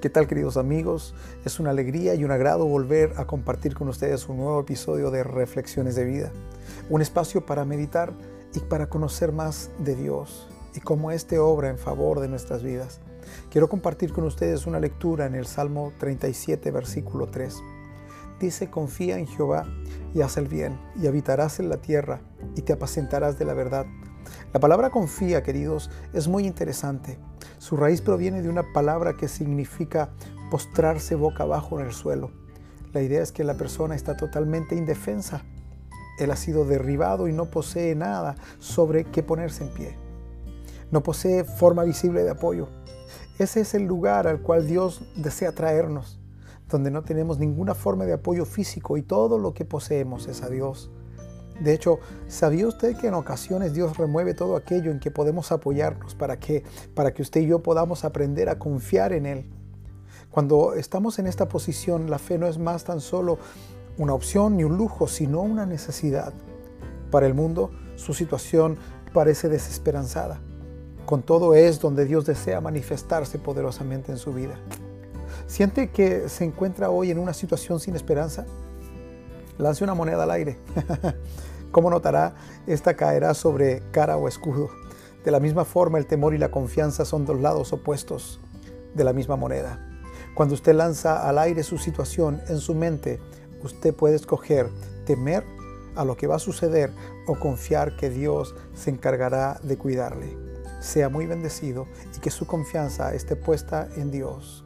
¿Qué tal queridos amigos? Es una alegría y un agrado volver a compartir con ustedes un nuevo episodio de Reflexiones de Vida. Un espacio para meditar y para conocer más de Dios y cómo éste obra en favor de nuestras vidas. Quiero compartir con ustedes una lectura en el Salmo 37, versículo 3. Dice, confía en Jehová y haz el bien, y habitarás en la tierra, y te apacentarás de la verdad. La palabra confía, queridos, es muy interesante. Su raíz proviene de una palabra que significa postrarse boca abajo en el suelo. La idea es que la persona está totalmente indefensa. Él ha sido derribado y no posee nada sobre qué ponerse en pie. No posee forma visible de apoyo. Ese es el lugar al cual Dios desea traernos, donde no tenemos ninguna forma de apoyo físico y todo lo que poseemos es a Dios. De hecho, ¿sabía usted que en ocasiones Dios remueve todo aquello en que podemos apoyarnos para que, para que usted y yo podamos aprender a confiar en Él? Cuando estamos en esta posición, la fe no es más tan solo una opción ni un lujo, sino una necesidad. Para el mundo, su situación parece desesperanzada. Con todo es donde Dios desea manifestarse poderosamente en su vida. ¿Siente que se encuentra hoy en una situación sin esperanza? Lance una moneda al aire. Como notará, esta caerá sobre cara o escudo. De la misma forma, el temor y la confianza son dos lados opuestos de la misma moneda. Cuando usted lanza al aire su situación en su mente, usted puede escoger temer a lo que va a suceder o confiar que Dios se encargará de cuidarle. Sea muy bendecido y que su confianza esté puesta en Dios.